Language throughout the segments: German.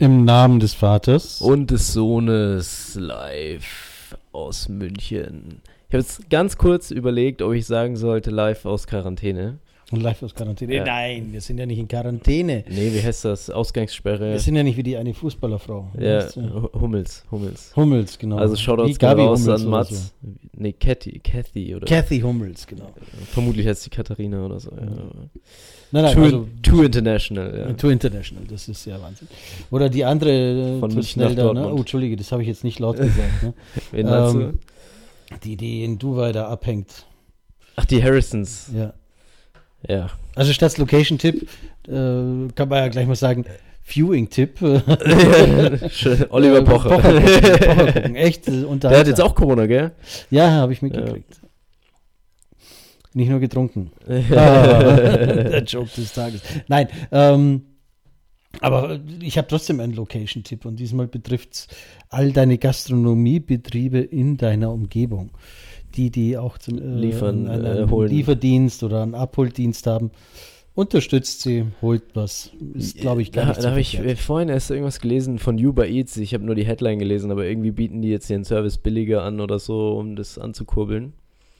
Im Namen des Vaters. und des Sohnes live aus München. Ich habe jetzt ganz kurz überlegt, ob ich sagen sollte live aus Quarantäne. Und live aus Quarantäne. Ja. Nein, wir sind ja nicht in Quarantäne. Nee, wie heißt das? Ausgangssperre. Wir sind ja nicht wie die eine Fußballerfrau. ja, Weißt du? Hu- Hummels, Hummels. Hummels, genau. Also Shoutouts Gabi gehen raus Hummels an Mats. Nee, Cathy, Cathy oder Kathy Hummels, genau. vermutlich heißt sie Katharina oder so. Ja. Nein, nein, Too, also too International, ja. Too International, das ist ja Wahnsinn. Oder die andere äh, Von München schnell nach da, ne? Oh, Entschuldige, das habe ich jetzt nicht laut gesagt. Ne? Wen Ähm, du? Die, die in Dubai da abhängt. Ach, die Harrisons. Ja. Ja. Also statt Location-Tipp äh, kann man ja gleich mal sagen, Viewing-Tipp. Oliver Äh, Pocher. Pocher Pocher gucken. Echt äh, unterhaltsam. Der hat jetzt auch Corona, gell? Ja, habe ich mitgekriegt. Nicht nur getrunken. Der Joke des Tages. Nein, ähm, aber ich habe trotzdem einen Location-Tipp und diesmal betrifft es all deine Gastronomiebetriebe in deiner Umgebung. Die, die auch zum, äh, Liefern, einen, äh, einen holen. Lieferdienst oder einen Abholdienst haben. Unterstützt sie, holt was. Ist, glaube ich, gar da, nicht da habe ich äh, vorhin erst irgendwas gelesen von Uber Eats. Ich habe nur die Headline gelesen, aber irgendwie bieten die jetzt ihren Service billiger an oder so, um das anzukurbeln.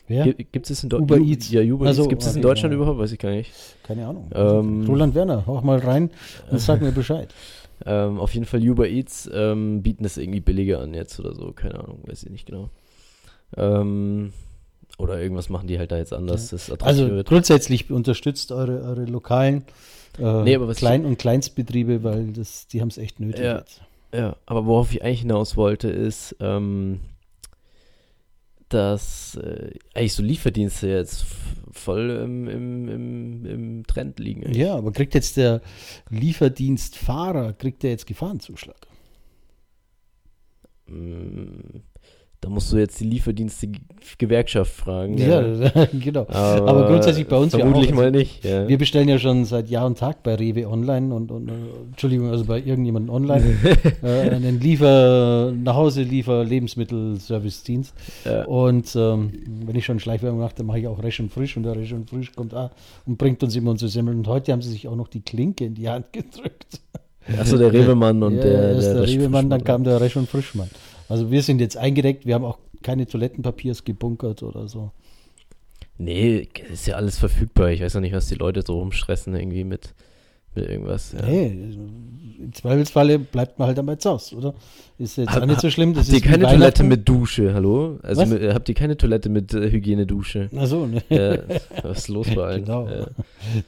Wer? Gibt es in Uber Deutschland? Eats. Ja, Uber Eats. Gibt es in okay, Deutschland ja. überhaupt? Weiß ich gar nicht. Keine Ahnung. Ähm, Roland Werner, hau mal rein und sag mir Bescheid. Ähm, auf jeden Fall Uber Eats ähm, bieten das irgendwie billiger an jetzt oder so. Keine Ahnung, weiß ich nicht genau. Ähm, oder irgendwas machen die halt da jetzt anders, das attraktiver Also wird. grundsätzlich unterstützt eure, eure lokalen äh, Nee, aber was Klein- und Kleinstbetriebe, weil das, die haben es echt nötig Ja. jetzt. Ja, aber worauf ich eigentlich hinaus wollte, ist, ähm, dass äh, eigentlich so Lieferdienste jetzt voll im, im, im, im Trend liegen. eigentlich. Ja, aber kriegt jetzt der Lieferdienstfahrer, kriegt der jetzt Gefahrenzuschlag? Mm, Da musst du jetzt die Lieferdienste-Gewerkschaft fragen. Ja, genau. Aber, Aber grundsätzlich bei uns ja vermutlich auch, mal nicht. Ja. Wir bestellen ja schon seit Jahr und Tag bei Rewe online und, und Entschuldigung, also bei irgendjemandem online äh, einen Liefer, nach Hause Liefer, Lebensmittelservice-Dienst. ja. Und ähm, wenn ich schon Schleichwerbung mache, dann mache ich auch Resch und Frisch und der Resch und Frisch kommt auch und bringt uns immer unsere Semmeln. Und heute haben sie sich auch noch die Klinke in die Hand gedrückt. Achso, der Rewe-Mann und ja, der, erst der, Resch- Rewe-Mann, dann kam der Resch und Frischmann. Also wir sind jetzt eingedeckt, wir haben auch keine Toilettenpapiers gebunkert oder so. Nee, ist ja alles verfügbar. Ich weiß noch nicht, was die Leute so rumstressen irgendwie mit, mit irgendwas. Ja. Nee, im Zweifelsfalle bleibt man halt einmal zu Hause, oder? Ist jetzt auch nicht so schlimm. Das habt ihr keine Toilette mit Dusche, hallo? Also mit, habt ihr keine Toilette mit äh, Hygienedusche? Ach so, ne? ja, was ist los bei allen? Genau. Ja.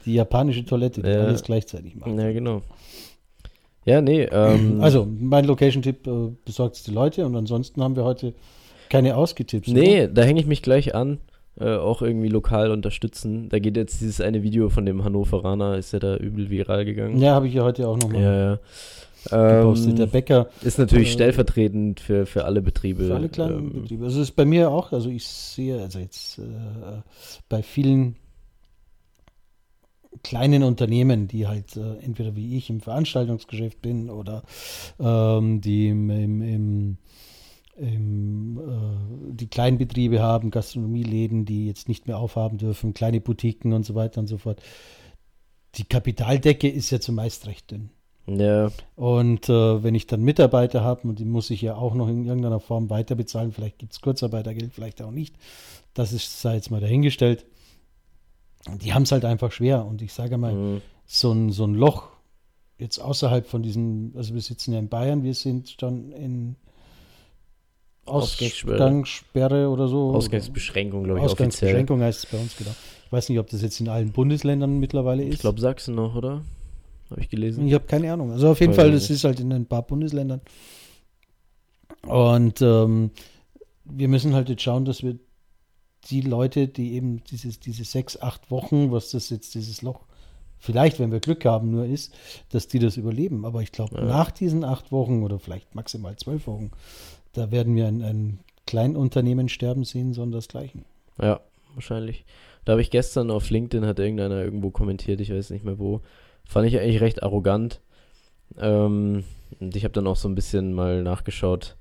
Die japanische Toilette, die alles gleichzeitig macht. ja, genau. Ja, nee, ähm, Also, mein Location-Tipp äh, besorgt die Leute und ansonsten haben wir heute keine Ausgetipps. nee, da hänge ich mich gleich an. Äh, auch irgendwie lokal unterstützen. Da geht jetzt dieses eine Video von dem Hannoveraner, ist ja da übel viral gegangen. oder? Ja, habe ich ja heute auch nochmal ja. ja. gepostet. Der Ähm, Bäcker ist natürlich äh, stellvertretend für, für alle Betriebe. für alle kleinen ähm, Betriebe. Also, es ist bei mir auch, also ich sehe, also jetzt äh, bei vielen kleinen Unternehmen, die halt äh, entweder wie ich im Veranstaltungsgeschäft bin oder ähm, die im, im, im, im äh, die Kleinbetriebe haben, Gastronomieläden, die jetzt nicht mehr aufhaben dürfen, kleine Boutiquen und so weiter und so fort. Die Kapitaldecke ist ja zumeist recht dünn. Ja, Und äh, wenn ich dann Mitarbeiter habe, und die muss ich ja auch noch in irgendeiner Form weiter bezahlen, vielleicht gibt es Kurzarbeitergeld, vielleicht auch nicht. Das ist, sei jetzt mal dahingestellt. Die haben es halt einfach schwer. Und ich sage mal, mhm. so ein, so ein Loch jetzt außerhalb von diesem, also wir sitzen ja in Bayern, wir sind schon in Ausgangssperre. Oder so. Ausgangsbeschränkung, glaube ich, offiziell. Ausgangsbeschränkung heißt es bei uns, genau. Ich weiß nicht, ob das jetzt in allen Bundesländern mittlerweile ist. Ich glaube Sachsen noch, oder? Habe ich gelesen. Ich habe keine Ahnung. Also auf jeden Fall, das ist halt in ein paar Bundesländern. Und ähm, wir müssen halt jetzt schauen, dass wir die Leute, die eben dieses, diese sechs, acht Wochen, was das jetzt dieses Loch vielleicht, wenn wir Glück haben, nur ist, dass die das überleben. Aber ich glaube, Ja. nach diesen acht Wochen oder vielleicht maximal zwölf Wochen, da werden wir ein, ein Kleinunternehmen sterben sehen, sondern desgleichen. Ja, wahrscheinlich. Da habe ich gestern auf LinkedIn, hat irgendeiner irgendwo kommentiert, ich weiß nicht mehr wo. Fand ich eigentlich recht arrogant. Ähm, und ich habe dann auch so ein bisschen mal nachgeschaut,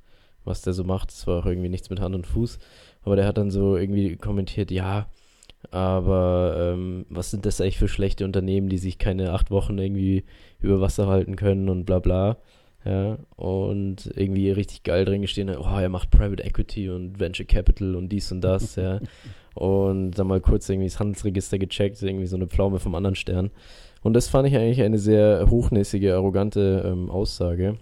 was der so macht. Es war auch irgendwie nichts mit Hand und Fuß. Aber der hat dann so irgendwie kommentiert, ja, aber ähm, was sind das eigentlich für schlechte Unternehmen, die sich keine acht Wochen irgendwie über Wasser halten können und bla bla. Ja, und irgendwie richtig geil drin gestehen, oh, er macht Private Equity und Venture Capital und dies und das, ja. Und dann mal kurz irgendwie das Handelsregister gecheckt, irgendwie so eine Pflaume vom anderen Stern. Und das fand ich eigentlich eine sehr hochnäsige, arrogante ähm, Aussage.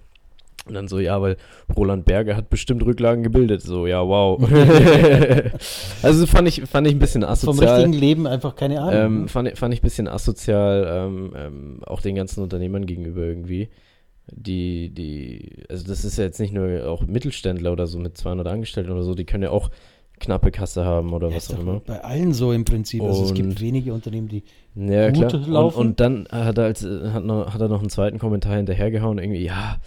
Und dann so, ja, weil Roland Berger hat bestimmt Rücklagen gebildet. So, ja, wow. also fand ich, fand ich ein bisschen asozial. Vom richtigen Leben einfach keine Ahnung. Ähm, ne? fand, fand ich ein bisschen asozial, ähm, ähm, auch den ganzen Unternehmern gegenüber irgendwie. Die, die, also das ist ja jetzt nicht nur auch Mittelständler oder so mit 200 Angestellten oder so, die können ja auch knappe Kasse haben oder ja, was auch immer. Bei allen so im Prinzip. Also es gibt wenige Unternehmen, die ja, gut klar. laufen. Und, und dann hat er, als, hat, noch, hat er noch einen zweiten Kommentar hinterhergehauen, irgendwie, ja,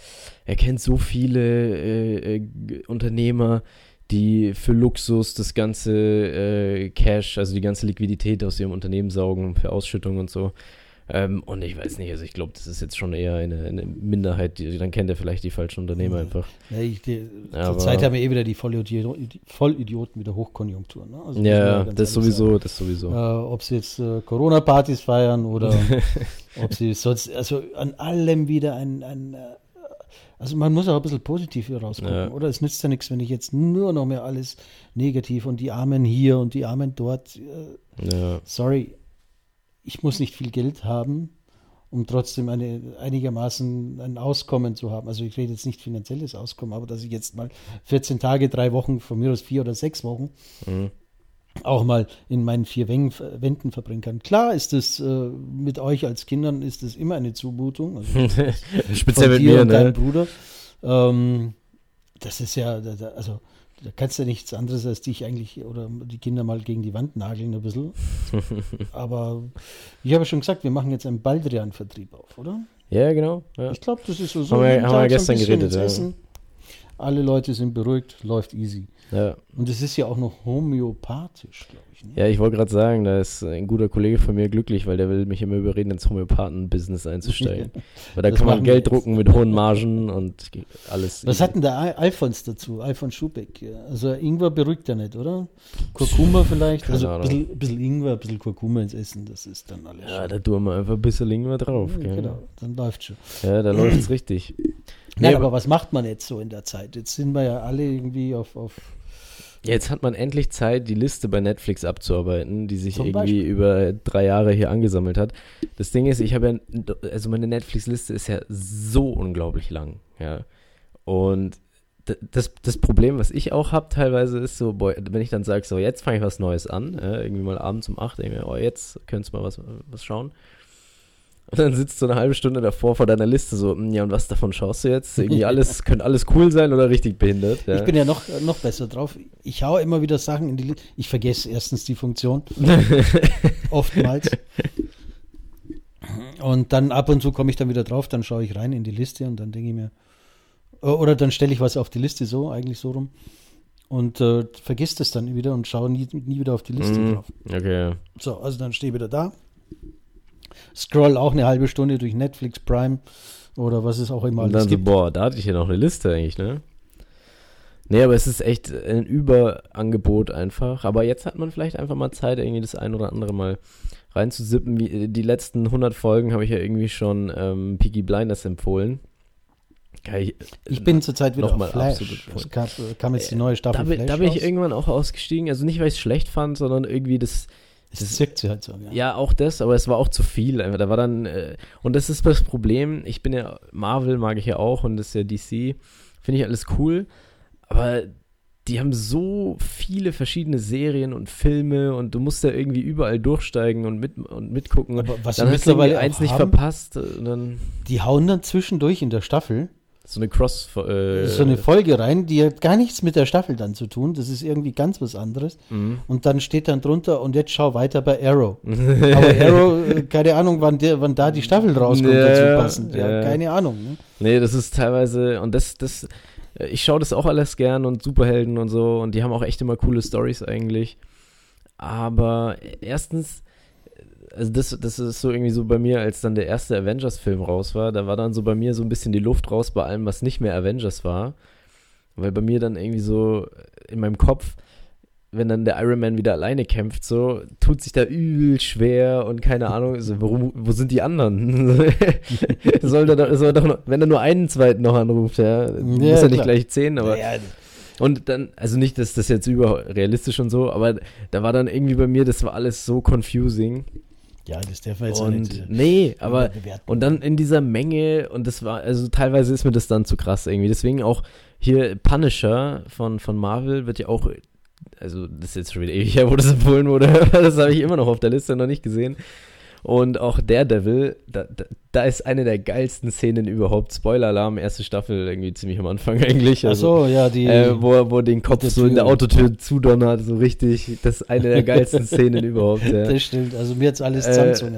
er kennt so viele äh, äh, Unternehmer, die für Luxus das ganze äh, Cash, also die ganze Liquidität aus ihrem Unternehmen saugen, für Ausschüttung und so. Ähm, und ich weiß nicht, also ich glaube, das ist jetzt schon eher eine, eine Minderheit, die, dann kennt er vielleicht die falschen Unternehmer einfach. Ja, ich, die, Zurzeit haben wir eh wieder die Vollidioten, Vollidioten wieder Hochkonjunktur. Ne? Also ja, das sowieso, sagen. das sowieso. Äh, ob sie jetzt äh, Corona-Partys feiern oder ob sie sonst, also an allem wieder ein, ein äh, also man muss auch ein bisschen positiv hier rausgucken, ja. oder? Es nützt ja nichts, wenn ich jetzt nur noch mehr alles negativ und die Armen hier und die Armen dort. Äh, ja. Sorry, ich muss nicht viel Geld haben, um trotzdem eine, einigermaßen ein Auskommen zu haben. Also ich rede jetzt nicht finanzielles Auskommen, aber dass ich jetzt mal 14 Tage, drei Wochen, von mir aus vier oder sechs Wochen, mhm. auch mal in meinen vier Wänden verbringen kann. Klar ist es äh, mit euch als Kindern ist es immer eine Zumutung. Also Speziell mit mir, und ne? deinem Bruder. Ähm, das ist ja, also da kannst du ja nichts anderes als dich eigentlich oder die Kinder mal gegen die Wand nageln ein bisschen. Aber ich habe schon gesagt, wir machen jetzt einen Baldrian-Vertrieb auf, oder? Ja, genau. Ja. Ich glaube, das ist so. haben wir, haben wir gestern geredet, ja. Alle Leute sind beruhigt, läuft easy. Ja. Und es ist ja auch noch homöopathisch, glaube ich. Ne? Ja, ich wollte gerade sagen, da ist ein guter Kollege von mir glücklich, weil der will mich immer überreden, ins Homöopathen-Business einzusteigen. weil da das kann man Geld drucken mit hohen Margen und alles. Was hat denn der Alfons dazu? Alfons Schubeck. Also Ingwer beruhigt ja nicht, oder? Kurkuma vielleicht? also ein bisschen, bisschen, Ingwer, ein bisschen Kurkuma ins Essen, das ist dann alles. Ja, da tun wir einfach ein bisschen Ingwer drauf. Ja, genau, dann läuft schon. Ja, da läuft es richtig. Nee, Nein, aber was macht man jetzt so in der Zeit? Jetzt sind wir ja alle irgendwie auf, auf Jetzt hat man endlich Zeit, die Liste bei Netflix abzuarbeiten, die sich Zum irgendwie Beispiel? über drei Jahre hier angesammelt hat. Das Ding ist, ich habe ja, also meine Netflix-Liste ist ja so unglaublich lang, ja. Und das, das Problem, was ich auch habe teilweise, ist so, boy, wenn ich dann sage, so, jetzt fange ich was Neues an, ja, irgendwie mal abends um 8, denke ich mir, oh, jetzt könntest du mal was, was schauen. Und dann sitzt du eine halbe Stunde davor vor deiner Liste so, hm, ja, und was davon schaust du jetzt? Irgendwie alles, könnte alles cool sein oder richtig behindert. Ja. Ich bin ja noch, noch besser drauf. Ich haue immer wieder Sachen in die Liste. Ich vergesse erstens die Funktion. Oftmals. Und dann ab und zu komme ich dann wieder drauf, dann schaue ich rein in die Liste und dann denke ich mir, oder dann stelle ich was auf die Liste so, eigentlich so rum. Und äh, vergisst es dann wieder und schaue nie, nie wieder auf die Liste mm, drauf. Okay. So, also dann stehe ich wieder da scroll auch eine halbe Stunde durch Netflix Prime oder was es auch immer alles gibt. So, boah, da hatte ich ja noch eine Liste eigentlich, ne? Nee, aber es ist echt ein Überangebot einfach. Aber jetzt hat man vielleicht einfach mal Zeit, irgendwie das ein oder andere mal reinzusippen. Wie, die letzten 100 Folgen habe ich ja irgendwie schon ähm, Peaky Blinders empfohlen. Ich, ich, bin zurzeit wieder auf Flash. Es kam, kam, jetzt die neue Staffel da, Flash Da bin ich irgendwann auch ausgestiegen. Also nicht, weil ich es schlecht fand, sondern irgendwie das es wirkt sie halt so, ja. Ja, auch das, aber es war auch zu viel. Da war dann, äh, und das ist das Problem. Ich bin ja, Marvel mag ich ja auch und das ist ja DC. Finde ich alles cool. Aber die haben so viele verschiedene Serien und Filme und du musst da irgendwie überall durchsteigen und, mit, und mitgucken. Aber was dann hast du eins nicht verpasst. dann die hauen dann zwischendurch in der Staffel so eine Cross. Äh, so eine Folge rein, die hat gar nichts mit der Staffel dann zu tun. Das ist irgendwie ganz was anderes. Mhm. Und dann steht dann drunter und jetzt schau weiter bei Arrow. Aber Arrow, äh, keine Ahnung, wann, der, wann da die Staffel rauskommt ja, dazu passend. Ja, ja, keine Ahnung. Ne? Nee, das ist teilweise, und das, das, äh, ich schaue das auch alles gern und Superhelden und so und die haben auch echt immer coole Stories eigentlich. Aber erstens also das, das ist so irgendwie so bei mir, als dann der erste Avengers-Film raus war, da war dann so bei mir so ein bisschen die Luft raus bei allem, was nicht mehr Avengers war. Weil bei mir dann irgendwie so in meinem Kopf, wenn dann der Iron Man wieder alleine kämpft, so, tut sich da übel schwer und keine Ahnung, so, wo, wo sind die anderen? soll er doch, soll doch noch, wenn er nur einen zweiten noch anruft, ja, ja muss er nicht gleich zehn, aber. Ja, und dann, also nicht, dass das jetzt überrealistisch und so, aber da war dann irgendwie bei mir, das war alles so confusing. Ja, das darf man jetzt und, nicht. Nee, aber und dann in dieser Menge und das war, also teilweise ist mir das dann zu krass irgendwie. Deswegen auch hier Punisher von, von Marvel wird ja auch, also das ist jetzt schon wieder ewig her, wo das empfohlen wurde, das habe ich immer noch auf der Liste noch nicht gesehen. Und auch Daredevil, da, da, da ist eine der geilsten Szenen überhaupt. Spoiler-Alarm, erste Staffel irgendwie ziemlich am Anfang eigentlich. Also, Ach so, ja, die. Äh, wo, er, wo den Kopf so in der Autotür zudonnert, so richtig. Das ist eine der geilsten Szenen überhaupt. Ja. Das stimmt, also mir jetzt alles äh,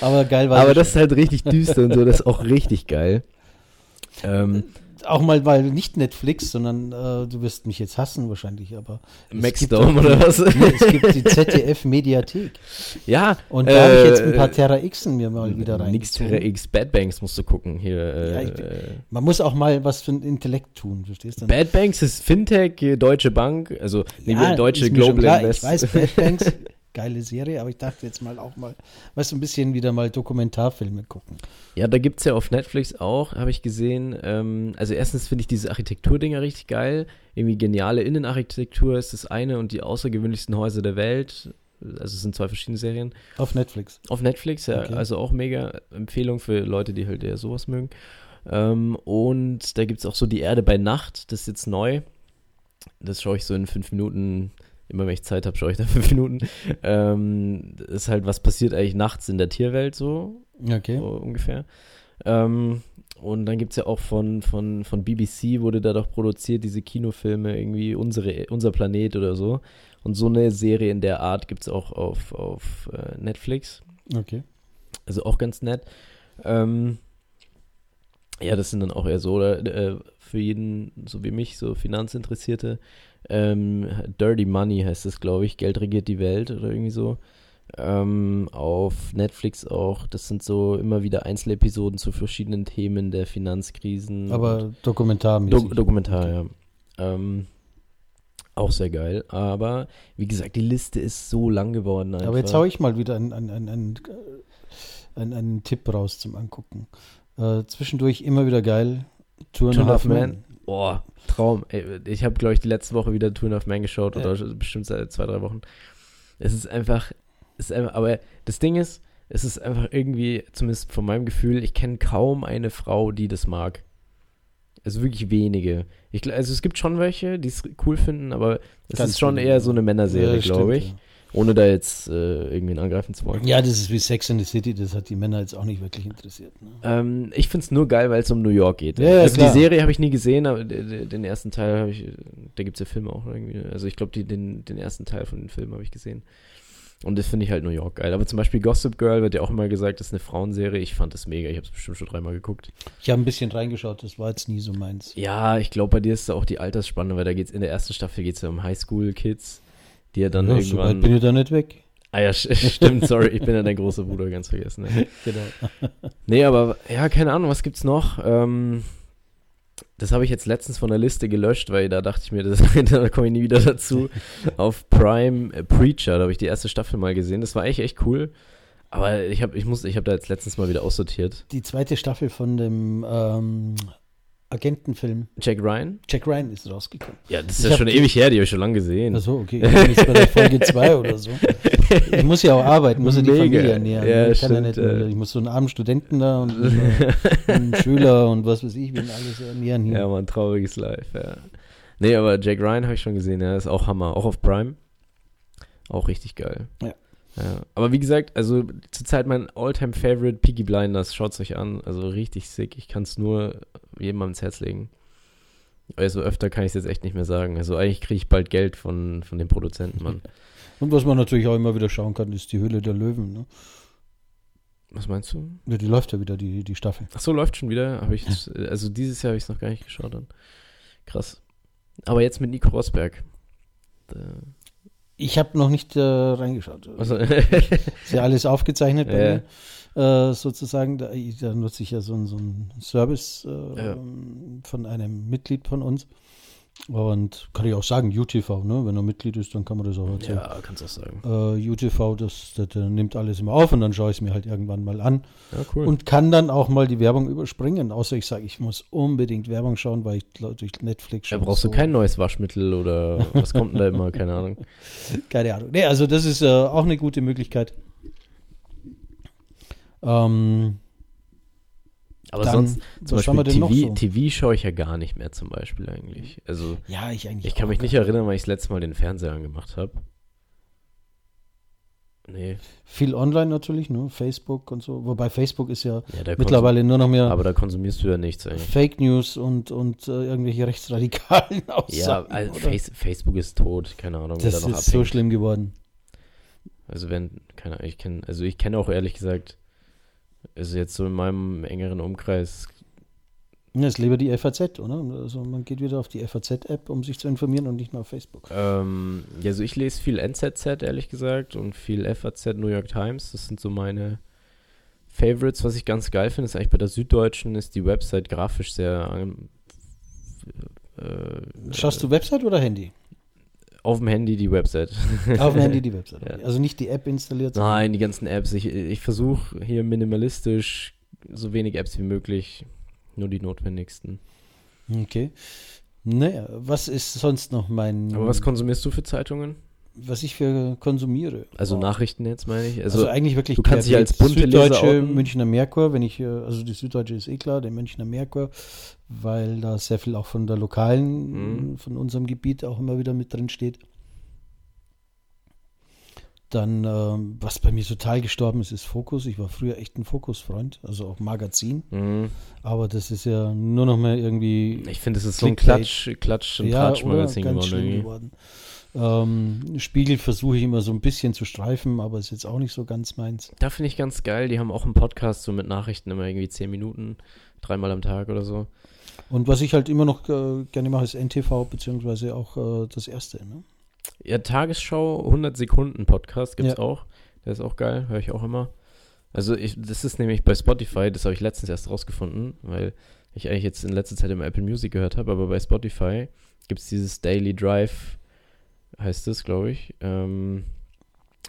Aber geil war Aber das ist halt richtig düster und so, das ist auch richtig geil. Ähm, auch mal, weil nicht Netflix, sondern äh, du wirst mich jetzt hassen wahrscheinlich, aber Maxdome oder was? Nee, es gibt die ZDF Mediathek. Ja. Und da äh, habe ich jetzt ein paar Terra Xen mir mal wieder rein. Nix Terra X, Bad Banks musst du gucken hier. Äh, ja, ich, man muss auch mal was für ein Intellekt tun, verstehst du? Bad Banks ist Fintech, Deutsche Bank, also ja, Deutsche Global Invest. Ich weiß, Bad Banks geile Serie, aber ich dachte jetzt mal auch mal, weißt du, ein bisschen wieder mal Dokumentarfilme gucken. Ja, da gibt es ja auf Netflix auch, habe ich gesehen. Ähm, also erstens finde ich diese Architekturdinger richtig geil. Irgendwie geniale Innenarchitektur ist das eine und die außergewöhnlichsten Häuser der Welt. Also es sind zwei verschiedene Serien. Auf Netflix. Auf Netflix, ja. Okay. Also auch mega Empfehlung für Leute, die halt eher sowas mögen. Ähm, und da gibt es auch so Die Erde bei Nacht, das ist jetzt neu. Das schaue ich so in fünf Minuten immer wenn ich Zeit habe, schaue ich da fünf Minuten. Ähm, ist halt, was passiert eigentlich nachts in der Tierwelt so, okay. so ungefähr. Ähm, und dann gibt es ja auch von, von, von BBC, wurde da doch produziert, diese Kinofilme, irgendwie unsere, Unser Planet oder so. Und so eine Serie in der Art gibt es auch auf, auf äh, Netflix. Okay. Also auch ganz nett. Ähm, ja, das sind dann auch eher so, oder, äh, für jeden, so wie mich, so Finanzinteressierte, ähm, Dirty Money heißt es, glaube ich. Geld regiert die Welt oder irgendwie so. Ähm, auf Netflix auch. Das sind so immer wieder Einzelepisoden zu verschiedenen Themen der Finanzkrisen. Aber Dokumentar. Do Dokumentar, ja. Ähm, auch sehr geil. Aber wie gesagt, die Liste ist so lang geworden. Einfach. Aber jetzt hau ich mal wieder einen, einen, einen, einen, einen Tipp raus zum Angucken. Äh, zwischendurch immer wieder geil. Two and, Two and Half. Man. Boah, Traum. Ey, ich habe, glaube ich, die letzte Woche wieder Two and a Half Man geschaut ja. oder bestimmt seit zwei, drei Wochen. Es ist einfach, es ist einfach, aber das Ding ist, es ist einfach irgendwie, zumindest von meinem Gefühl, ich kenne kaum eine Frau, die das mag. Also wirklich wenige. Ich, also es gibt schon welche, die es cool finden, aber es ist schon eher so eine Männerserie, ja, glaube ich. Ja. Ohne da jetzt äh, irgendwen angreifen zu wollen. Ja, das ist wie Sex in the City, das hat die Männer jetzt auch nicht wirklich interessiert. Ne? Ähm, ich finde es nur geil, weil es um New York geht. Ja, also klar. die Serie habe ich nie gesehen, aber den ersten Teil habe ich, da gibt es ja Filme auch irgendwie. Also ich glaube, den, den ersten Teil von den Filmen habe ich gesehen. Und das finde ich halt New York geil. Aber zum Beispiel Gossip Girl wird ja auch immer gesagt, das ist eine Frauenserie. Ich fand das mega. Ich habe es bestimmt schon dreimal geguckt. Ich habe ein bisschen reingeschaut, das war jetzt nie so meins. Ja, ich glaube, bei dir ist da auch die Altersspanne, weil da geht es in der ersten Staffel geht's ja um Highschool-Kids, die ja dann ja, irgendwann. So weit bin ich da nicht weg. Ah ja, stimmt, sorry, ich bin ja dein großer Bruder, ganz vergessen. Ne? Genau. Nee, aber ja, keine Ahnung, was gibt's noch? Ähm, das habe ich jetzt letztens von der Liste gelöscht, weil da dachte ich mir, das, da komme ich nie wieder dazu. Auf Prime äh, Preacher, da habe ich die erste Staffel mal gesehen. Das war eigentlich echt cool. Aber ich habe ich ich habe da jetzt letztens mal wieder aussortiert. Die zweite Staffel von dem ähm, Agentenfilm. Jack Ryan? Jack Ryan ist rausgekommen. Ja, das ist ich ja schon ewig her, die habe ich schon lange gesehen. Achso, okay. Ich bin jetzt bei der Folge 2 oder so. Ich muss ja auch arbeiten, muss ja die Familie ernähren. Ja, ich, kann ja nicht, äh, ich muss so einen armen Studenten da und einen Schüler und was weiß ich, wir alles ernähren hier. Ja, mal ein trauriges Life, ja. Nee, aber Jack Ryan habe ich schon gesehen, ja, ist auch Hammer. Auch auf Prime. Auch richtig geil. Ja. Ja, aber wie gesagt, also zurzeit mein Alltime favorite Peaky Blinders, schaut es euch an. Also richtig sick. Ich kann es nur jedem ans Herz legen. Also öfter kann ich es jetzt echt nicht mehr sagen. Also eigentlich kriege ich bald Geld von, von den Produzenten, Mann. Und was man natürlich auch immer wieder schauen kann, ist die Hülle der Löwen, ne? Was meinst du? Ja, die läuft ja wieder, die, die Staffel. Ach so, läuft schon wieder. Habe ich, also dieses Jahr habe ich es noch gar nicht geschaut. Dann. Krass. Aber jetzt mit Nico Rosberg. Da ich habe noch nicht äh, reingeschaut. Also. ist ja alles aufgezeichnet bei ja. mir, äh, sozusagen. Da, da, nutze ich ja so, so einen Service äh, ja. von einem Mitglied von uns. Und kann ich auch sagen, UTV, ne? wenn er Mitglied ist, dann kann man das auch erzählen. Ja, kannst du auch sagen. Äh, UTV, das, das, das nimmt alles immer auf und dann schaue ich es mir halt irgendwann mal an. Ja, cool. Und kann dann auch mal die Werbung überspringen, außer ich sage, ich muss unbedingt Werbung schauen, weil ich durch Netflix da schon. brauchst so, du kein neues Waschmittel oder was kommt denn da immer? Keine Ahnung. Keine Ahnung. Nee, also das ist äh, auch eine gute Möglichkeit. Ähm, Aber Dann, sonst, zum Beispiel TV, so? TV schaue ich ja gar nicht mehr zum Beispiel eigentlich. Also ja, ich eigentlich. ich kann mich nicht erinnern, weil ich das letzte Mal den Fernseher angemacht habe. Nee, Viel online natürlich, ne? Facebook und so. Wobei Facebook ist ja ja, mittlerweile nur noch mehr aber da konsumierst du ja nichts eigentlich. Fake News und, und äh, irgendwelche rechtsradikalen Ja, Aussagen. also oder? Face, Facebook ist tot, keine Ahnung, das da noch ist so abhängt. schlimm geworden. Also wenn, keine Ahnung, ich kenne, also ich kenne auch ehrlich gesagt, also jetzt so in meinem engeren Umkreis, Ja, ist lieber die FAZ, oder? Also man geht wieder auf die FAZ-App, um sich zu informieren und nicht mehr auf Facebook. ähm, ja, also ich lese viel NZZ, ehrlich gesagt, und viel FAZ, New York Times, das sind so meine Favorites. Was ich ganz geil finde, ist eigentlich bei der Süddeutschen, ist die Website grafisch sehr ähm, äh, Schaust du Website oder Handy? Auf dem Handy die Website. Auf dem Handy die Website. Ja. Also nicht die App installiert. Nein, die ganzen Apps. Ich, ich versuche hier minimalistisch so wenig Apps wie möglich, nur die notwendigsten. Okay. Naja, was ist sonst noch mein. Aber was konsumierst du für Zeitungen? Was ich für konsumiere? Also Wow. Nachrichten jetzt, meine ich. Also, Also, eigentlich wirklich du kannst dich als bunte Leser Süddeutsche, outen. Münchner Merkur, wenn ich, äh, also die Süddeutsche ist eh klar, der Münchner Merkur, weil da sehr viel auch von der lokalen, Mhm. von unserem Gebiet auch immer wieder mit drin steht. Dann, ähm, was bei mir total gestorben ist, ist Fokus. Ich war früher echt ein Fokus-Freund, also auch Magazin. mh, Aber das ist ja nur noch mehr irgendwie ich finde, es ist so ein Clickbait. Klatsch, Klatsch und ja, Tratsch-Magazin ganz geworden. Ähm, Spiegel versuche ich immer so ein bisschen zu streifen, aber ist jetzt auch nicht so ganz meins. Da finde ich ganz geil. Die haben auch einen Podcast so mit Nachrichten immer irgendwie 10 Minuten, dreimal am Tag oder so. Und was ich halt immer noch äh, gerne mache, ist NTV, beziehungsweise auch äh, das erste. Ne? Ja, Tagesschau, 100 Sekunden Podcast gibt's Ja. auch. Der ist auch geil, höre ich auch immer. Also ich, das ist nämlich bei Spotify, das habe ich letztens erst rausgefunden, weil ich eigentlich jetzt in letzter Zeit immer Apple Music gehört habe, aber bei Spotify gibt's dieses Daily Drive, heißt es, glaube ich. Ähm,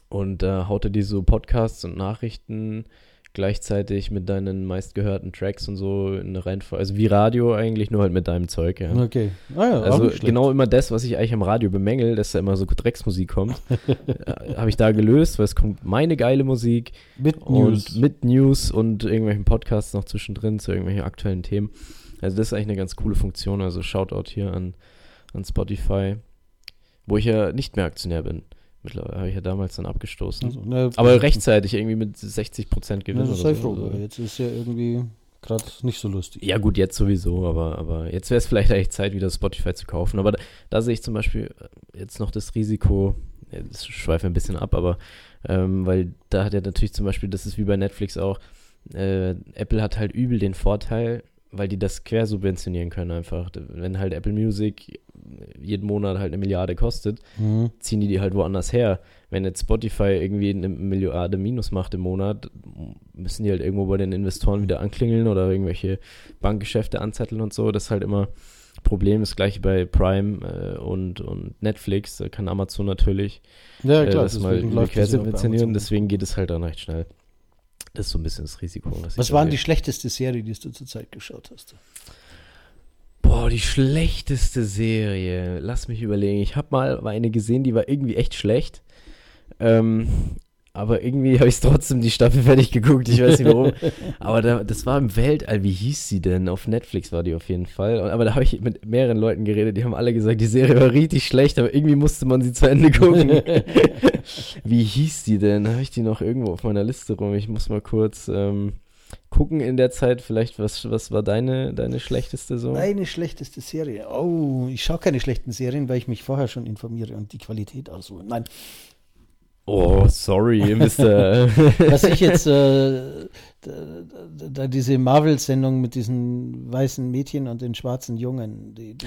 und da haut er die so Podcasts und Nachrichten gleichzeitig mit deinen meistgehörten Tracks und so in eine Reihenfolge. Also wie Radio eigentlich, nur halt mit deinem Zeug, ja. Okay. Ah ja, Also genau immer das, was ich eigentlich am Radio bemängel, dass da immer so Drecksmusik kommt, äh, habe ich da gelöst, weil es kommt meine geile Musik Mit und News. mit News und irgendwelchen Podcasts noch zwischendrin zu irgendwelchen aktuellen Themen. Also das ist eigentlich eine ganz coole Funktion. Also Shoutout hier an, an Spotify, wo ich ja nicht mehr Aktionär bin. Mittlerweile habe ich ja damals dann abgestoßen. Also, ne, Aber rechtzeitig irgendwie mit 60% Gewinn Ne, oder sei froh, weil jetzt ist ja irgendwie gerade nicht so lustig. Ja, gut, jetzt sowieso, aber, aber jetzt wäre es vielleicht eigentlich Zeit, wieder Spotify zu kaufen. Aber da, da sehe ich zum Beispiel jetzt noch das Risiko, ja, das schweife ein bisschen ab, aber ähm, weil da hat er natürlich zum Beispiel, das ist wie bei Netflix auch, äh, Apple hat halt übel den Vorteil, weil die das quersubventionieren können einfach. Wenn halt Apple Music jeden Monat halt eine Milliarde kostet, Mhm. ziehen die die halt woanders her. Wenn jetzt Spotify irgendwie eine Milliarde Minus macht im Monat, müssen die halt irgendwo bei den Investoren wieder anklingeln oder irgendwelche Bankgeschäfte anzetteln und so. Das ist halt immer Problem. Das gleiche bei Prime äh, und, und Netflix. Da kann Amazon natürlich Ja, äh, klar. das mal läuft das bei quersubventionieren. Deswegen geht es halt dann recht schnell. Das ist so ein bisschen das Risiko. Was, Was war denn die schlechteste Serie, die du zurzeit geschaut hast? Boah, die schlechteste Serie. Lass mich überlegen. Ich habe mal eine gesehen, die war irgendwie echt schlecht. Ähm, aber irgendwie habe ich trotzdem die Staffel fertig geguckt. Ich weiß nicht warum. aber da, das war im Weltall. Wie hieß sie denn? Auf Netflix war die auf jeden Fall. Und, aber da habe ich mit mehreren Leuten geredet. Die haben alle gesagt, die Serie war richtig schlecht, aber irgendwie musste man sie zu Ende gucken. Wie hieß die denn? Habe ich die noch irgendwo auf meiner Liste rum? Ich muss mal kurz ähm, gucken in der Zeit. Vielleicht, was, was war deine, deine schlechteste so? Meine schlechteste Serie. Oh, ich schaue keine schlechten Serien, weil ich mich vorher schon informiere und die Qualität aussuche. Nein. Oh, sorry, Mr. Was ich jetzt, äh, da, diese Marvel-Sendung mit diesen weißen Mädchen und den schwarzen Jungen. Die, die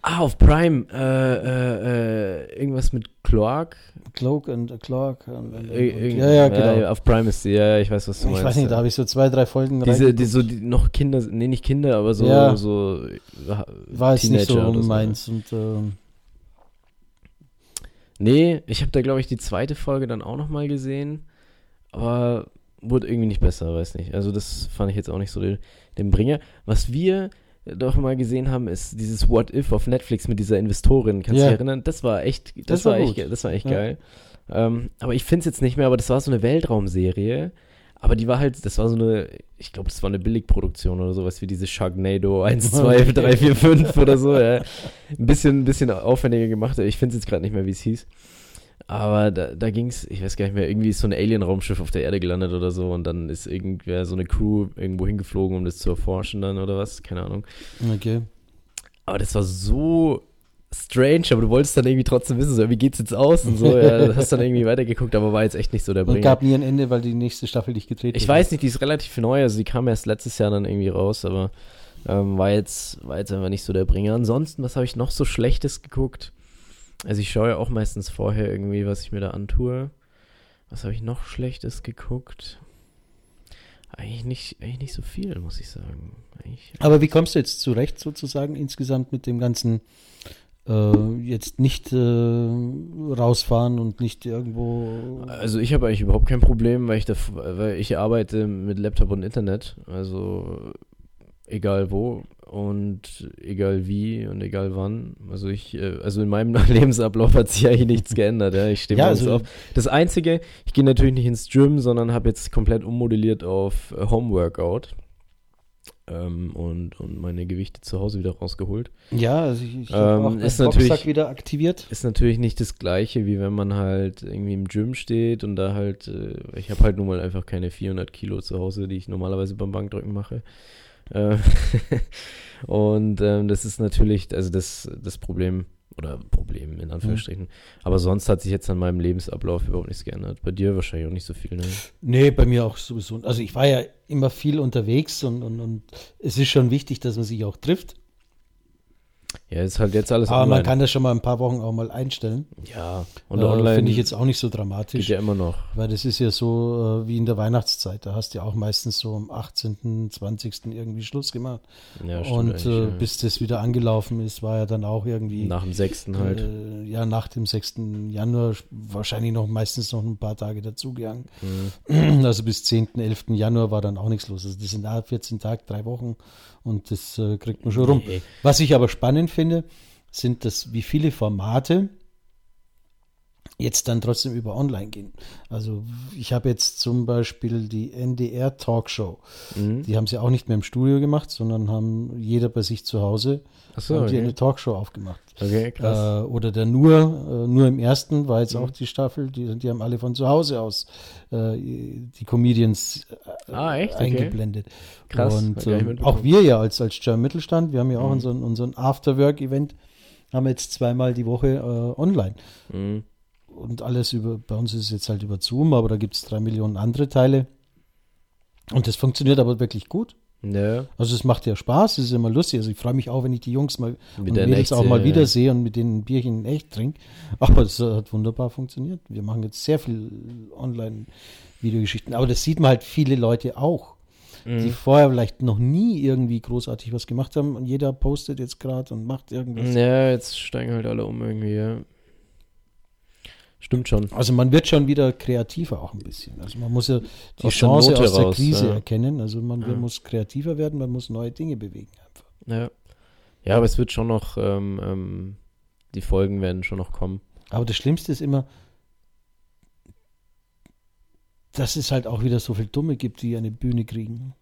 ah, auf Prime. Äh, äh, äh, irgendwas mit Clark. Cloak und äh, Clark. Und, und, Ir- ja, ja, genau. ja, auf Prime ist die, ja, ja, ich weiß, was du ich meinst. weiß nicht, da habe ich so zwei, drei Folgen Diese, die so die noch Kinder, nee, nicht Kinder, aber so, Ja. so war es nicht so meins. Und ähm, Nee, ich habe da, glaube ich, die zweite Folge dann auch nochmal gesehen, aber wurde irgendwie nicht besser, weiß nicht. Also das fand ich jetzt auch nicht so den, den Bringer. Was wir doch mal gesehen haben, ist dieses What If auf Netflix mit dieser Investorin. Kannst du Ja. dich erinnern? Das war echt, das, Das war, war echt, das war echt Ja. geil. Ähm, aber ich finde es jetzt nicht mehr, aber das war so eine Weltraumserie. Aber die war halt, das war so eine, ich glaube, das war eine Billigproduktion oder sowas wie diese Sharknado 1, 2, 3, 4, 5 oder so, ja. Ein bisschen, ein bisschen aufwendiger gemacht. Ich finde es jetzt gerade nicht mehr, wie es hieß. Aber da, da ging es, ich weiß gar nicht mehr, irgendwie ist so ein Alien-Raumschiff auf der Erde gelandet oder so und dann ist irgendwer, so eine Crew irgendwo hingeflogen, um das zu erforschen dann oder was, keine Ahnung. okay. Aber das war so strange, aber du wolltest dann irgendwie trotzdem wissen, so, wie geht's jetzt aus und so, ja, du hast dann irgendwie weitergeguckt, aber war jetzt echt nicht so der Und Bringer. gab nie ein Ende, weil die nächste Staffel nicht gedreht Ich weiß nicht, die ist relativ neu, also die kam erst letztes Jahr dann irgendwie raus, aber ähm, war, jetzt, war jetzt einfach nicht so der Bringer. Ansonsten, was habe ich noch so Schlechtes geguckt? Also ich schaue ja auch meistens vorher irgendwie, was ich mir da antue. Was habe ich noch Schlechtes geguckt? Eigentlich nicht, eigentlich nicht so viel, muss ich sagen. Eigentlich, Aber wie kommst du jetzt zurecht sozusagen insgesamt mit dem ganzen jetzt nicht äh, rausfahren und nicht irgendwo Also ich habe eigentlich überhaupt kein Problem, weil ich, da, weil ich arbeite mit Laptop und Internet, also egal wo und egal wie und egal wann. Also ich, äh, also in meinem Lebensablauf hat sich eigentlich nichts geändert. Ja. Ich stehe Ja, also- auf. Das Einzige, ich gehe natürlich nicht ins Gym, sondern habe jetzt komplett ummodelliert auf äh, Homeworkout. Ähm, und, und meine Gewichte zu Hause wieder rausgeholt. Ja, also ich, ich Ähm, auch ist natürlich- wieder aktiviert. Ist natürlich nicht das gleiche, wie wenn man halt irgendwie im Gym steht und da halt, äh, ich habe halt nun mal einfach keine 400 Kilo zu Hause, die ich normalerweise beim Bankdrücken mache. Äh, und ähm, das ist natürlich, also das, das Problem, oder Problem in Anführungsstrichen. Aber sonst hat sich jetzt an meinem Lebensablauf überhaupt nichts geändert. Bei dir wahrscheinlich auch nicht so viel, ne? Nee, bei mir auch sowieso. Also ich war ja immer viel unterwegs und, und, und es ist schon wichtig, dass man sich auch trifft. Ja, ist halt jetzt alles Aber man online. kann das schon mal ein paar Wochen auch mal einstellen. ja, und äh, online Finde ich jetzt auch nicht so geht dramatisch. ja immer noch. Weil das ist ja so äh, wie in der Weihnachtszeit. Da hast du ja auch meistens so am 18., 20. irgendwie Schluss gemacht. Ja, stimmt und äh, ja. bis das wieder angelaufen ist, war ja dann auch irgendwie. nach dem sechsten halt. Äh, ja, nach dem 6. Januar wahrscheinlich noch meistens noch ein paar Tage dazugegangen. Mhm. Also bis 10., 11. Januar war dann auch nichts los. Also das sind ah, 14 Tage, drei Wochen und das äh, kriegt man schon rum. Nee. Was ich aber spannend finde, sind das, wie viele Formate jetzt dann trotzdem über online gehen. Also ich habe jetzt zum Beispiel die NDR Talkshow. Mhm. Die haben sie auch nicht mehr im Studio gemacht, sondern haben jeder bei sich zu Hause haben die okay. eine Talkshow aufgemacht. okay, krass. Äh, oder der nur, äh, nur im ersten war jetzt Mhm. auch die Staffel, die, die haben alle von zu Hause aus äh, die Comedians äh, Ah, echt? Okay. eingeblendet. Krass, Und ähm, auch wir ja als, als German Mittelstand, wir haben ja auch Mhm. unseren, unseren Afterwork-Event, haben jetzt zweimal die Woche äh, online. Mhm. Und alles über, bei uns ist es jetzt halt über Zoom, aber da gibt es drei Millionen andere Teile. Und das funktioniert aber wirklich gut. Ja, Also es macht ja Spaß, es ist immer lustig. Also ich freue mich auch, wenn ich die Jungs mal und der Mädels auch mal ja. wiedersehe und mit denen ein Bierchen in echt trinke. Aber es hat wunderbar funktioniert. Wir machen jetzt sehr viel Online-Videogeschichten. Aber das sieht man halt viele Leute auch, Mhm. die vorher vielleicht noch nie irgendwie großartig was gemacht haben und jeder postet jetzt gerade und macht irgendwas. Ja, jetzt steigen halt alle um irgendwie, ja. Stimmt schon. Also man wird schon wieder kreativer auch ein bisschen. Also man muss ja die Aus Chance aus der raus, Krise ja. erkennen. Also man Ja. muss kreativer werden, man muss neue Dinge bewegen einfach. Ja. Ja, aber es wird schon noch, ähm, ähm, die Folgen werden schon noch kommen. Aber das Schlimmste ist immer, dass es halt auch wieder so viel Dumme gibt, die eine Bühne kriegen.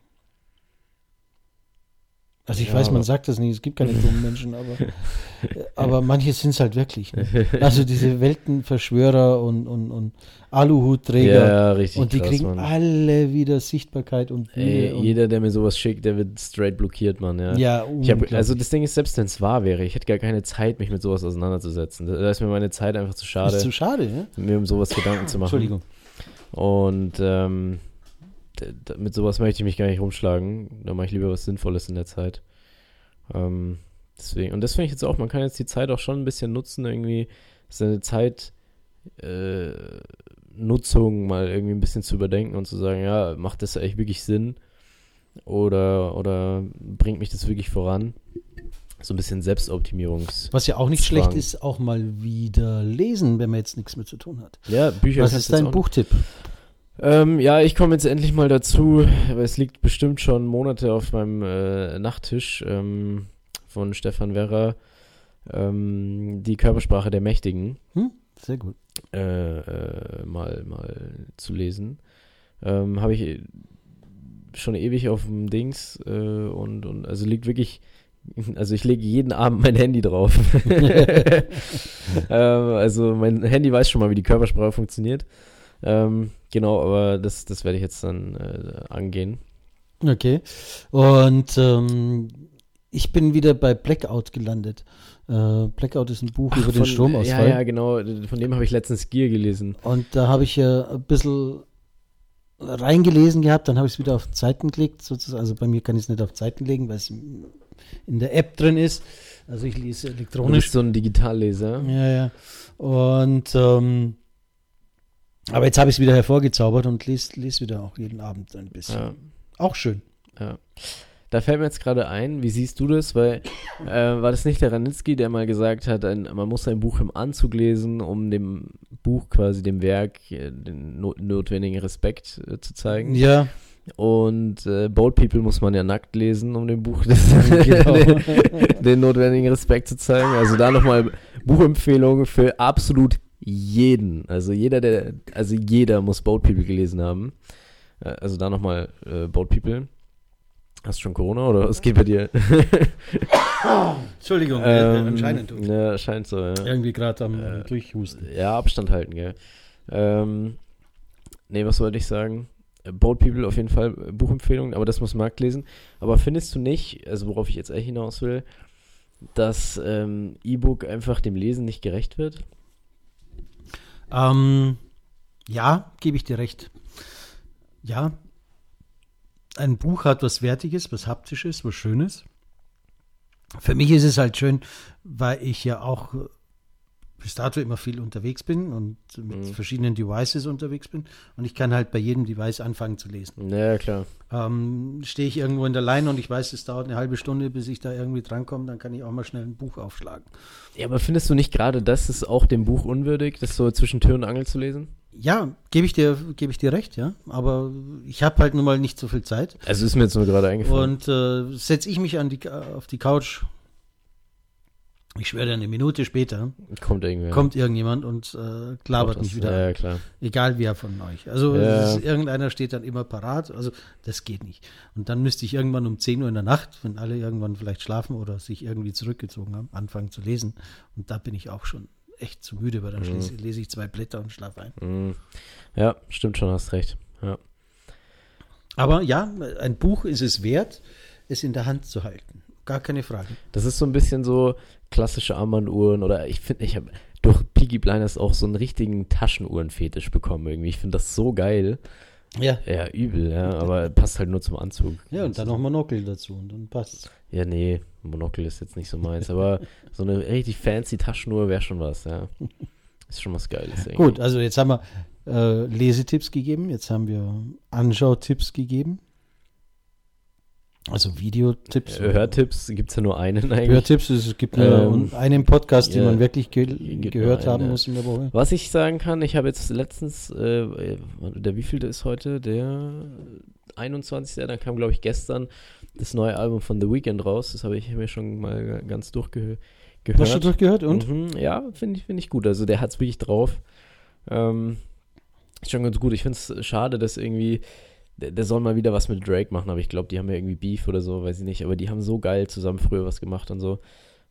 Also ich Ja, weiß, man sagt das nicht, es gibt keine dummen Menschen, aber, aber manche sind es halt wirklich. Ne? Also diese Weltenverschwörer und, und, und Aluhutträger Ja, richtig und die krass, kriegen Mann. alle wieder Sichtbarkeit und Bühne Ey, jeder, der mir sowas schickt, der wird straight blockiert, Mann, ja. ja, hab, also das Ding ist, selbst wenn es wahr wäre, ich hätte gar keine Zeit, mich mit sowas auseinanderzusetzen. Da ist mir meine Zeit einfach zu schade, ist zu schade, ne? mir um sowas Gedanken zu machen. Entschuldigung. Und ähm, mit sowas möchte ich mich gar nicht rumschlagen. Da mache ich lieber was Sinnvolles in der Zeit. Ähm, deswegen, und das finde ich jetzt auch, man kann jetzt die Zeit auch schon ein bisschen nutzen, irgendwie seine Zeit äh, Nutzung mal irgendwie ein bisschen zu überdenken und zu sagen, ja, macht das eigentlich wirklich Sinn? Oder, oder bringt mich das wirklich voran? So ein bisschen Selbstoptimierungs. Was ja auch nicht schlecht ist, auch mal wieder lesen, wenn man jetzt nichts mehr zu tun hat. Ja, Bücher Was ist dein Buchtipp? Ähm, ja, ich komme jetzt endlich mal dazu, aber es liegt bestimmt schon Monate auf meinem äh, Nachttisch ähm, von Stefan Werrer. Ähm, die Körpersprache der Mächtigen Hm? Sehr gut. äh, äh, mal, mal zu lesen. Ähm, Habe ich schon ewig auf dem Dings äh, und, und also liegt wirklich, also ich lege jeden Abend mein Handy drauf. ähm, also mein Handy weiß schon mal, wie die Körpersprache funktioniert. Ähm, genau, aber das, das werde ich jetzt dann äh, angehen. Okay. Und ähm, ich bin wieder bei Blackout gelandet. Äh, Blackout ist ein Buch über den Von- Stromausfall. Ja, ja, genau. Von dem habe ich letztens Gier gelesen. Und da habe ich ja ein bisschen reingelesen gehabt, dann habe ich es wieder auf Zeiten gelegt, sozusagen. Also bei mir kann ich es nicht auf Zeiten legen, weil es in der App drin ist. Also ich lese Du elektronisch. bist so ein Digitalleser. Ja, ja. Und ähm, aber jetzt habe ich es wieder hervorgezaubert und lese, lese wieder auch jeden Abend ein bisschen. Ja. Auch schön. Ja. Da fällt mir jetzt gerade ein, wie siehst du das? Weil äh, war das nicht der Ranitzky, der mal gesagt hat, ein, man muss ein Buch im Anzug lesen, um dem Buch quasi, dem Werk, äh, den no notwendigen Respekt äh, zu zeigen. Ja, Und äh, Bold People muss man ja nackt lesen, um dem Buch das, genau. den, den notwendigen Respekt zu zeigen. Also da nochmal Buchempfehlungen für absolut jeden. Also jeder, der, also jeder muss Boat People gelesen haben. Äh, Also da nochmal äh, Boat People. Hast du schon Corona oder was geht bei dir? Entschuldigung, Ähm, anscheinend. Ja, scheint so, ja. Irgendwie gerade am Äh, Durchhusten. Ja, Abstand halten, gell. Ähm, nee, was wollte ich sagen? Boat People auf jeden Fall äh, Buchempfehlung, aber das muss Markt lesen. Aber findest du nicht, also worauf ich jetzt eigentlich hinaus will, dass ähm, E-Book einfach dem Lesen nicht gerecht wird? Ähm, ja, gebe ich dir recht. Ja, ein Buch hat was Wertiges, was Haptisches, was Schönes. Für mich ist es halt schön, weil ich ja auch bis dato immer viel unterwegs bin und mit Mhm. verschiedenen Devices unterwegs bin. Und ich kann halt bei jedem Device anfangen zu lesen. Ja, klar. Ähm, Stehe ich irgendwo in der Line und ich weiß, es dauert eine halbe Stunde, bis ich da irgendwie drankomme, dann kann ich auch mal schnell ein Buch aufschlagen. Ja, aber findest du nicht gerade, das ist auch dem Buch unwürdig, das so zwischen Tür und Angel zu lesen? Ja, gebe ich dir, gebe ich dir recht, ja. Aber ich habe halt nun mal nicht so viel Zeit. Also ist mir jetzt nur gerade eingefallen. Und äh, setze ich mich an die, auf die Couch. Ich schwöre, eine Minute später Kommt irgendwer. kommt irgendjemand und äh, labert Auch das- mich wieder Ja, klar. Egal wer von euch. Also Ja. ist, irgendeiner steht dann immer parat. Also das geht nicht. Und dann müsste ich irgendwann um 10 Uhr in der Nacht, wenn alle irgendwann vielleicht schlafen oder sich irgendwie zurückgezogen haben, anfangen zu lesen. Und da bin ich auch schon echt zu müde, weil dann Mhm. lese, lese ich zwei Blätter und schlafe ein. Mhm. Ja, stimmt schon, hast recht. Ja. Aber ja, ein Buch ist es wert, es in der Hand zu halten. Gar keine Frage. Das ist so ein bisschen so klassische Armbanduhren oder ich finde, ich habe durch Piggy Blinders auch so einen richtigen Taschenuhrenfetisch bekommen irgendwie. Ich finde das so geil. Ja. Ja, übel, ja, aber passt halt nur zum Anzug. Ja, und dann noch Monokel dazu und dann passt's. Ja, nee, Monokel ist jetzt nicht so meins, aber so eine richtig fancy Taschenuhr wäre schon was, ja. Ist schon was Geiles. Irgendwie. Gut, also jetzt haben wir äh, Lesetipps gegeben, jetzt haben wir Anschautipps gegeben. Also Videotipps. Äh, Hörtipps gibt es ja nur einen eigentlich. Hörtipps, es gibt nur Ähm, einen Podcast, den ja, man wirklich ge gehört haben ja. muss in der Woche. Was ich sagen kann, ich habe jetzt letztens, äh, der wievielte ist heute? Der 21. Dann kam, glaube ich, gestern das neue Album von The Weeknd raus. Das habe ich mir schon mal ganz durchgehört. Hast du durchgehört und? Mhm, ja, finde ich, finde ich gut. Also der hat es wirklich drauf. Ähm, ist schon ganz gut. Ich finde es schade, dass irgendwie der, der soll mal wieder was mit Drake machen, aber ich glaube, die haben ja irgendwie Beef oder so, weiß ich nicht. Aber die haben so geil zusammen früher was gemacht und so.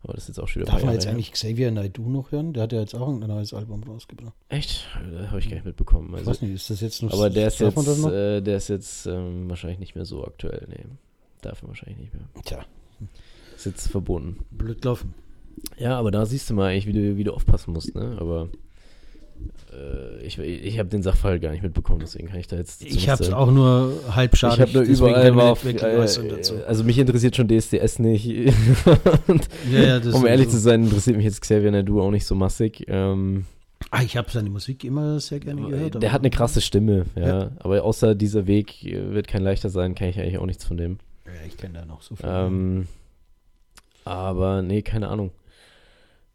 Aber das ist jetzt auch schon wieder Darf man jetzt eigentlich Xavier Naidoo noch hören? Der hat ja jetzt auch ein neues Album rausgebracht. Echt? Das habe ich gar nicht mitbekommen. Ich Also, weiß nicht, ist das jetzt noch aber der ist jetzt, man äh, der ist jetzt ähm, wahrscheinlich nicht mehr so aktuell. Nee, darf er wahrscheinlich nicht mehr. Tja, Ist jetzt verbunden. blöd gelaufen. Ja, aber da siehst du mal eigentlich, wie du, wie du aufpassen musst, ne? Aber äh, ich, ich habe den Sachverhalt gar nicht mitbekommen, deswegen kann ich da jetzt. Ich habe es sagen- auch nur halb schade. ich habe nur überall mal auf, äh, also mich interessiert schon DSDS nicht. Ja, ja, um ehrlich sowieso. zu sein, interessiert mich jetzt Xavier Nadu auch nicht so massig. Ähm, Ah, ich habe seine Musik immer sehr gerne gehört. der aber- hat eine krasse Stimme, ja. Ja. Aber außer dieser Weg äh, wird kein leichter sein, kenne ich eigentlich auch nichts von dem. Ja, ich kenne da noch so viel. Ähm, aber nee, keine Ahnung.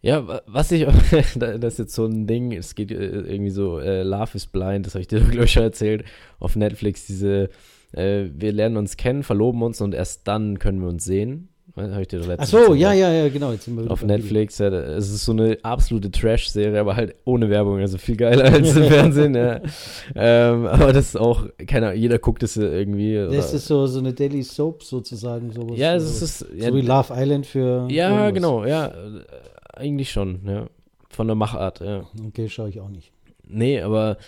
Ja, wa- was ich, da- das ist jetzt so ein Ding, es geht äh, irgendwie so, äh, Love is Blind, das habe ich dir, glaube ich, schon erzählt, auf Netflix, diese, äh, wir lernen uns kennen, verloben uns und erst dann können wir uns sehen. Habe ich dir doch Ach letztens so, ja, ja, ja, genau. Jetzt sind wir Auf Netflix, ja, es ist so eine absolute Trash-Serie, aber halt ohne Werbung, also viel geiler als im Fernsehen, ja. Ähm, aber das ist auch, keine Ahnung, jeder guckt es irgendwie. Oder, Das ist so, so eine Daily Soap sozusagen. Sowas, ja, es ist, so ja, wie Love Island für. Ja, irgendwas. genau, ja. Eigentlich schon, ja. Von der Machart, ja. Okay, schaue ich auch nicht. Nee, aber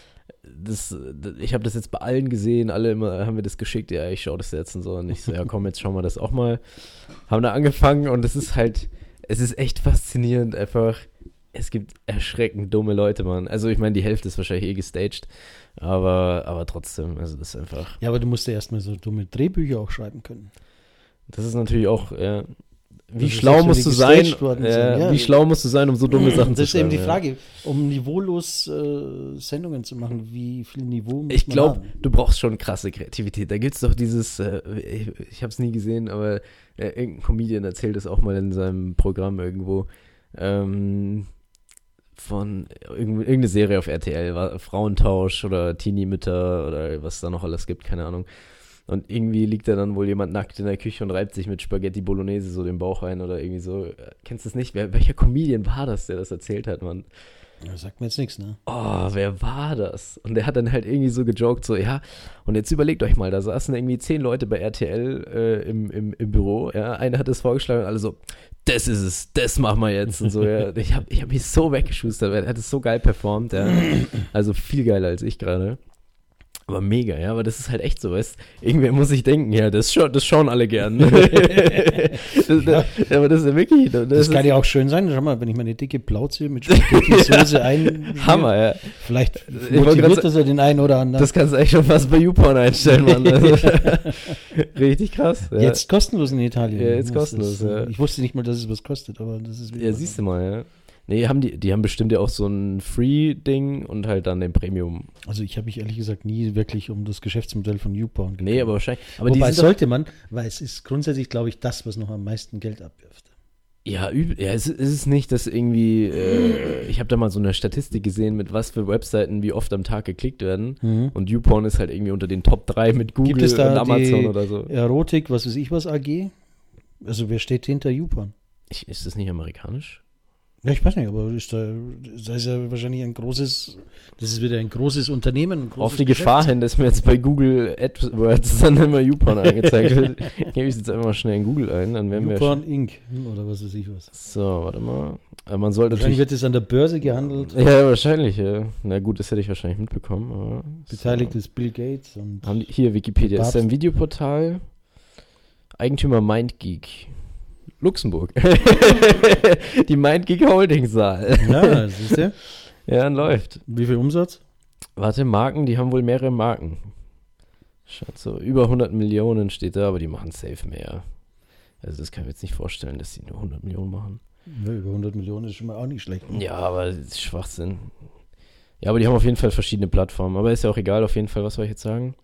das, ich habe das jetzt bei allen gesehen, alle immer haben mir das geschickt, ja, ich schaue das jetzt und so. Und ich so, ja komm, jetzt schauen wir das auch mal. Haben da angefangen und es ist halt, es ist echt faszinierend, einfach. Es gibt erschreckend dumme Leute, Mann. Also ich meine, die Hälfte ist wahrscheinlich eh gestaged, aber, aber trotzdem, also das ist einfach, Ja, aber du musst ja erstmal so dumme Drehbücher auch schreiben können. das ist natürlich auch, ja, wie Das schlau musst du sein, äh, ja. wie schlau musst du sein, um so dumme Sachen zu Das ist eben die ja. Frage, um niveaulos äh, Sendungen zu machen, wie viel Niveau muss Ich glaube, du brauchst schon krasse Kreativität. Da gibt es doch dieses, äh, ich, ich habe es nie gesehen, aber äh, irgendein Comedian erzählt es auch mal in seinem Programm irgendwo. Ähm, von irgend- irgendeine Serie auf RTL, war Frauentausch oder Teenie-Mütter oder was da noch alles gibt, keine Ahnung. Und irgendwie liegt da dann wohl jemand nackt in der Küche und reibt sich mit Spaghetti Bolognese so den Bauch ein oder irgendwie so. Äh, Kennst du das nicht? Wer, welcher Comedian war das, der das erzählt hat, Mann? Ja, sagt mir jetzt nichts, ne? oh, wer war das? Und der hat dann halt irgendwie so gejoked, so, ja, und jetzt überlegt euch mal, da saßen irgendwie zehn Leute bei RTL äh, im, im, im Büro, ja, einer hat es vorgeschlagen und alle so, das ist es, das machen wir jetzt und so, ja. Ich habe ich hab mich so weggeschustert, weil er hat es so geil performt, ja. Also viel geiler als ich gerade. Aber mega, ja, aber das ist halt echt so, weißt Irgendwer muss sich denken, ja, das, scha das schauen alle gern. das, das, aber das ist ja wirklich, das, Das, kann ja auch schön sein. Schau mal, wenn ich meine dicke Plauze mit Spaghetti-Soße ein. Hammer, ja. Vielleicht motiviert das ja den einen oder anderen. Das kannst du eigentlich schon fast bei YouPorn einstellen, Mann. Also, richtig krass. Ja. Jetzt kostenlos in Italien. Ja, jetzt kostenlos, ist, ja. Ich wusste nicht mal, dass es was kostet, aber das ist ja, siehst du mal, ja. Nee, haben die, die haben bestimmt ja auch so ein Free-Ding und halt dann den Premium. Also ich habe mich ehrlich gesagt nie wirklich um das Geschäftsmodell von YouPorn Nee, aber wahrscheinlich. Aber Wobei sollte man, weil es ist grundsätzlich, glaube ich, das, was noch am meisten Geld abwirft. ja, üb, ja, es ist es nicht, dass irgendwie, äh, ich habe da mal so eine Statistik gesehen, mit was für Webseiten wie oft am Tag geklickt werden. Und YouPorn ist halt irgendwie unter den Top 3 mit Google Gibt es da und Amazon oder so. Erotik, was weiß ich was, AG? Also wer steht hinter YouPorn? Ich, ist das nicht amerikanisch? Ja, ich weiß nicht, aber ist da, da ist ja wahrscheinlich ein großes, das ist wieder ein großes Unternehmen. Ein großes Auf die Geschäft. Gefahr hin, dass mir jetzt bei Google AdWords dann immer YouPorn angezeigt wird, gebe ich jetzt einfach mal schnell in Google ein, dann werden wir. YouPorn Inc. oder was weiß ich was. So, warte mal. Aber man sollte Wahrscheinlich natürlich. wird es an der Börse gehandelt. Ja, wahrscheinlich, ja. Na gut, das hätte ich wahrscheinlich mitbekommen, aber. Beteiligt So. ist Bill Gates und Haben die, hier, Wikipedia. Ist ein. Videoportal. Eigentümer MindGeek. Luxemburg. die MindGeek Holding Saal. ja, siehst du? Ja, läuft. Wie viel Umsatz? Warte, Marken, die haben wohl mehrere Marken. Schaut so, über 100 Millionen steht da, aber die machen safe mehr. Also das kann ich mir jetzt nicht vorstellen, dass die nur 100 Millionen machen. Ja, über 100 Millionen ist schon mal auch nicht schlecht. Ja, aber das ist Schwachsinn. Ja, aber die haben auf jeden Fall verschiedene Plattformen. Aber ist ja auch egal, auf jeden Fall, was soll ich jetzt sagen?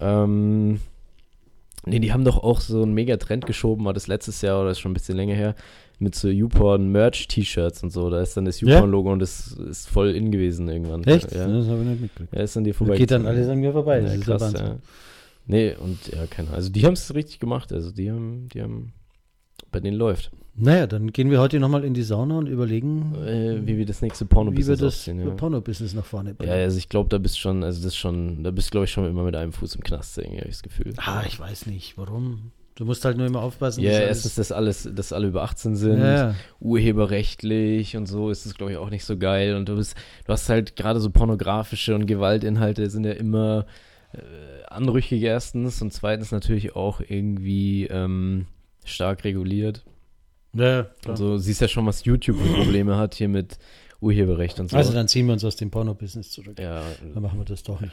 Ähm, nee, die haben doch auch so einen Mega-Trend geschoben, war das letztes Jahr oder ist schon ein bisschen länger her, mit so YouPorn-Merch-T-Shirts und so. Da ist dann das Ja? YouPorn-Logo und das ist voll in gewesen irgendwann. Echt? Ja, Das habe ich nicht mitgekriegt. ja ist an dir Das vorbei. geht dann alles an mir vorbei. Das ja, ist ja krass, ja. Nee, und ja, keine Ahnung. Also die haben es richtig gemacht. Also die haben, die haben, bei denen läuft. Naja, dann gehen wir heute nochmal in die Sauna und überlegen, Äh, wie wir das nächste wie wir Porno-Business das aussehen. Ja. Porno-Business nach vorne bringen. ja, also ich glaube, da bist schon, also das ist schon, da bist glaube ich schon immer mit einem Fuß im Knast, irgendwie, habe ich das Gefühl. Ah, ich weiß nicht, warum. Du musst halt nur immer aufpassen. Ja, dass erstens, dass alles, dass alle über 18 sind, Ja, urheberrechtlich und so ist es, glaube ich, auch nicht so geil. Und du bist, du hast halt gerade so pornografische und Gewaltinhalte sind ja immer äh, anrüchig erstens und zweitens natürlich auch irgendwie ähm, stark reguliert. Ja, klar. Also siehst ja schon, was YouTube für Probleme hat hier mit Urheberrecht und so. Also dann ziehen wir uns aus dem Porno-Business zurück. ja, Dann machen wir das doch nicht.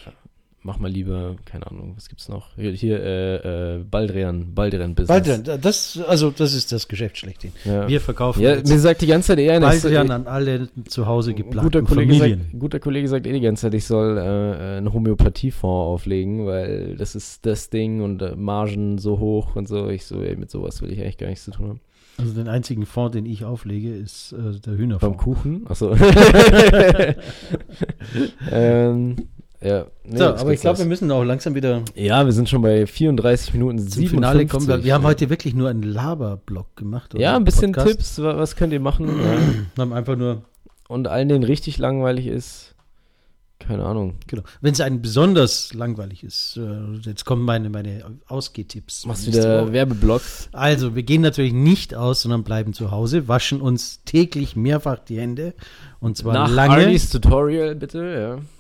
mach mal lieber, keine Ahnung, was gibt's noch? Hier, hier äh, äh, Baldrian, Baldrian Business. Baldrian, das, also das ist das Geschäft schlechthin. Ja. Wir verkaufen ja, mir sagt die ganze Zeit eher, ich soll- Baldrian an alle zu Hause guter geplanten Kollege, Familien. sagt, guter Kollege sagt eh die ganze Zeit, ich soll äh, einen Homöopathiefonds auflegen, weil das ist das Ding und äh, Margen so hoch und so. Ich so, ey, mit sowas will ich eigentlich gar nichts zu tun haben. Also den einzigen Fonds, den ich auflege, ist äh, der Beim Hühnerfonds. Kuchen? Achso. ähm, ja. Nee, So, aber ich glaube, wir müssen auch langsam wieder Ja, wir sind schon bei 34 Minuten zum 57. Finale kommen. Wir, wir haben heute wirklich nur einen Laberblock gemacht. Ja, ein bisschen Podcast. Tipps, wa- was könnt ihr machen? ja. Wir haben einfach nur, Und allen, denen richtig langweilig ist, keine Ahnung. genau. Wenn es einen besonders langweilig ist, äh, jetzt kommen meine, meine Ausgehtipps. Machst Nächste wieder. Werbeblock. Also, wir gehen natürlich nicht aus, sondern bleiben zu Hause, waschen uns täglich mehrfach die Hände. Und zwar Nach lange. Arnis Tutorial, bitte, ja.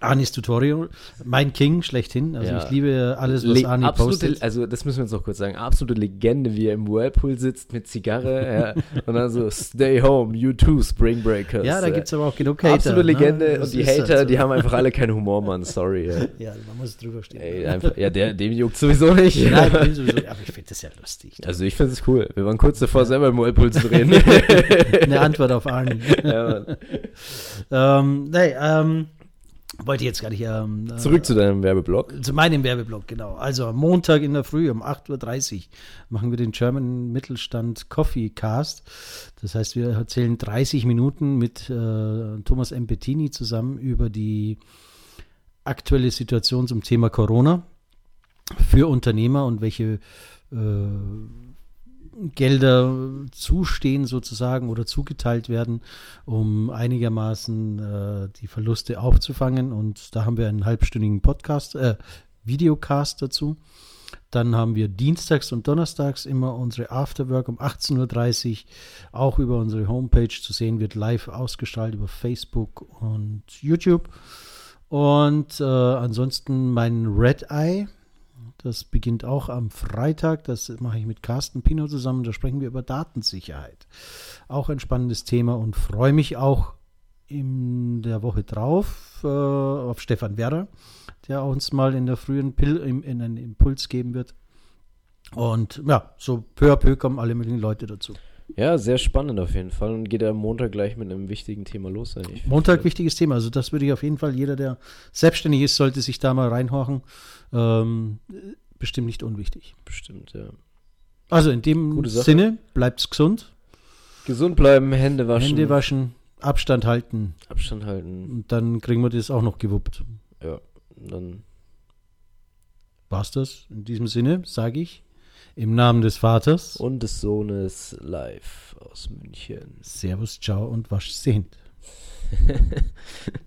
Arnis Tutorial, mein King schlechthin. Also Ja. ich liebe alles, was Le Arni absolute, postet. also das müssen wir jetzt noch kurz sagen, absolute Legende, wie er im Whirlpool sitzt mit Zigarre ja, und dann so, stay home, you too, Spring Breakers. Ja, da gibt es aber auch genug Hater. Absolute Legende ne? Und die halt Hater, so. die haben einfach alle keinen Humor, Mann, sorry. Ja. Ja, man muss drüber stehen. Ey, einfach, ja, der, dem juckt sowieso nicht. Nein, ich bin sowieso, aber ich finde das ja lustig. Also ich finde es cool. Wir waren kurz davor, selber im Whirlpool zu drehen. Eine Antwort auf Arni. ja, Mann. ähm, nee, ähm, wollte jetzt gar nicht. Ähm, äh, Zurück zu deinem Werbeblock. Zu meinem Werbeblock, genau. Also am Montag in der Früh um 8.30 Uhr machen wir den German Mittelstand Coffee Cast. Das heißt, wir erzählen 30 Minuten mit äh, Thomas M. Bettini zusammen über die aktuelle Situation zum Thema Corona für Unternehmer und welche äh, Gelder zustehen sozusagen oder zugeteilt werden, um einigermaßen äh, die Verluste aufzufangen. Und da haben wir einen halbstündigen Podcast, äh, Videocast dazu. Dann haben wir dienstags und donnerstags immer unsere Afterwork um 18.30 Uhr, auch über unsere Homepage zu sehen, wird live ausgestrahlt über Facebook und YouTube. Und äh, ansonsten mein Red Eye, das beginnt auch am Freitag. Das mache ich mit Carsten Pino zusammen. Da sprechen wir über Datensicherheit. Auch ein spannendes Thema und freue mich auch in der Woche drauf äh, auf Stefan Werder, der uns mal in der frühen Pil in, in einen Impuls geben wird. Und ja, so peu à peu kommen alle möglichen Leute dazu. Ja, sehr spannend auf jeden Fall und geht am Montag gleich mit einem wichtigen Thema los. Eigentlich. Montag wichtiges Thema. Also das würde ich auf jeden Fall, jeder, der selbstständig ist, sollte sich da mal reinhorchen. Ähm, bestimmt nicht unwichtig. Bestimmt, ja. Also in dem. Sinne, bleibt's gesund, Gesund bleiben, Hände waschen, Hände waschen, Abstand halten Abstand halten. und dann kriegen wir das auch noch gewuppt. Ja, dann War's das? In diesem Sinne sage ich im Namen des Vaters und des Sohnes live aus München. Servus, ciao und wasch sehend.